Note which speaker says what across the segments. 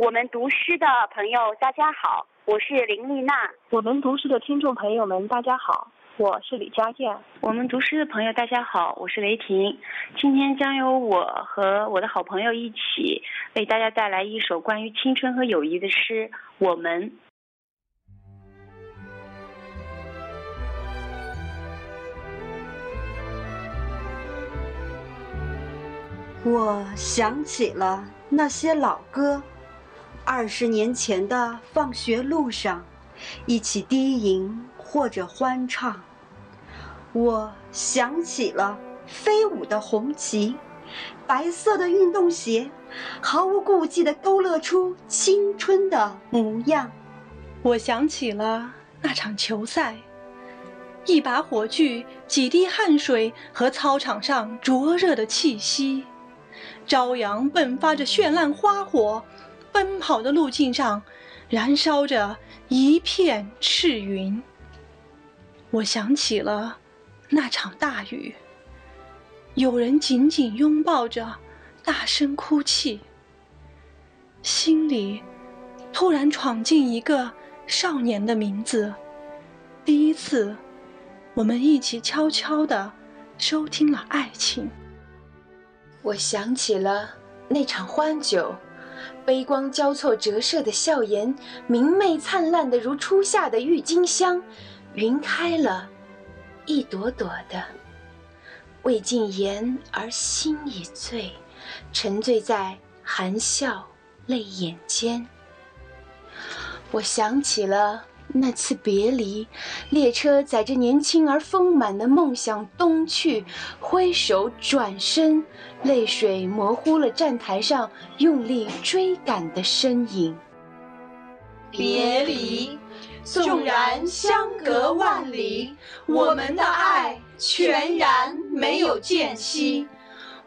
Speaker 1: 我们读诗的朋友，大家好，我是林丽娜。
Speaker 2: 我们读诗的听众朋友们，大家好，我是李佳燕。
Speaker 3: 我们读诗的朋友，大家好，我是雷霆。今天将由我和我的好朋友一起为大家带来一首关于青春和友谊的诗。我们。
Speaker 4: 我想起了那些老歌。二十年前的放学路上，一起低吟或者欢唱。我想起了飞舞的红旗，白色的运动鞋，毫无顾忌地勾勒出青春的模样。
Speaker 5: 我想起了那场球赛，一把火炬，几滴汗水和操场上灼热的气息，朝阳迸发着绚烂花火。奔跑的路径上，燃烧着一片赤云。我想起了那场大雨，有人紧紧拥抱着，大声哭泣。心里突然闯进一个少年的名字。第一次，我们一起悄悄地收听了爱情。
Speaker 6: 我想起了那场欢酒。杯光交错折射的笑颜，明媚灿烂的如初夏的郁金香。云开了，一朵朵的。未尽言而心已醉，沉醉在含笑泪眼间。我想起了。那次别离，列车载着年轻而丰满的梦想东去，挥手转身，泪水模糊了站台上用力追赶的身影。
Speaker 7: 别离，纵然相隔万里，我们的爱全然没有间隙。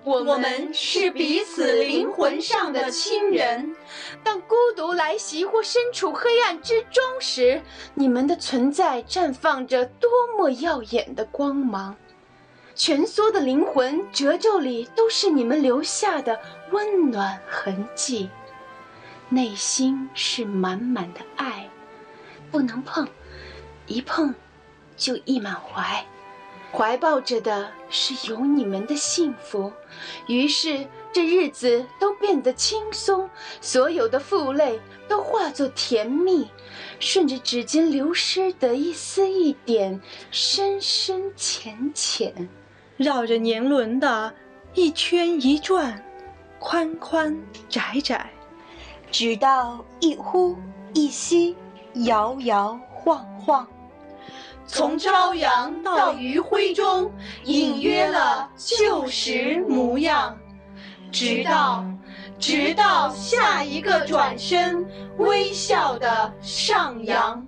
Speaker 7: 我们是彼此灵魂上的亲人，
Speaker 6: 当孤独来袭或身处黑暗之中时，你们的存在绽放着多么耀眼的光芒！蜷缩的灵魂褶皱里都是你们留下的温暖痕迹，内心是满满的爱，不能碰，一碰就溢满怀。怀抱着的是有你们的幸福，于是这日子都变得轻松，所有的负累都化作甜蜜，顺着指尖流失的一丝一点，深深浅浅，
Speaker 5: 绕着年轮的一圈一转，宽宽窄窄，
Speaker 4: 直到一呼一吸，摇摇晃晃。
Speaker 7: 从朝阳到余晖中，隐约了旧时模样，直到，直到下一个转身，微笑的上扬。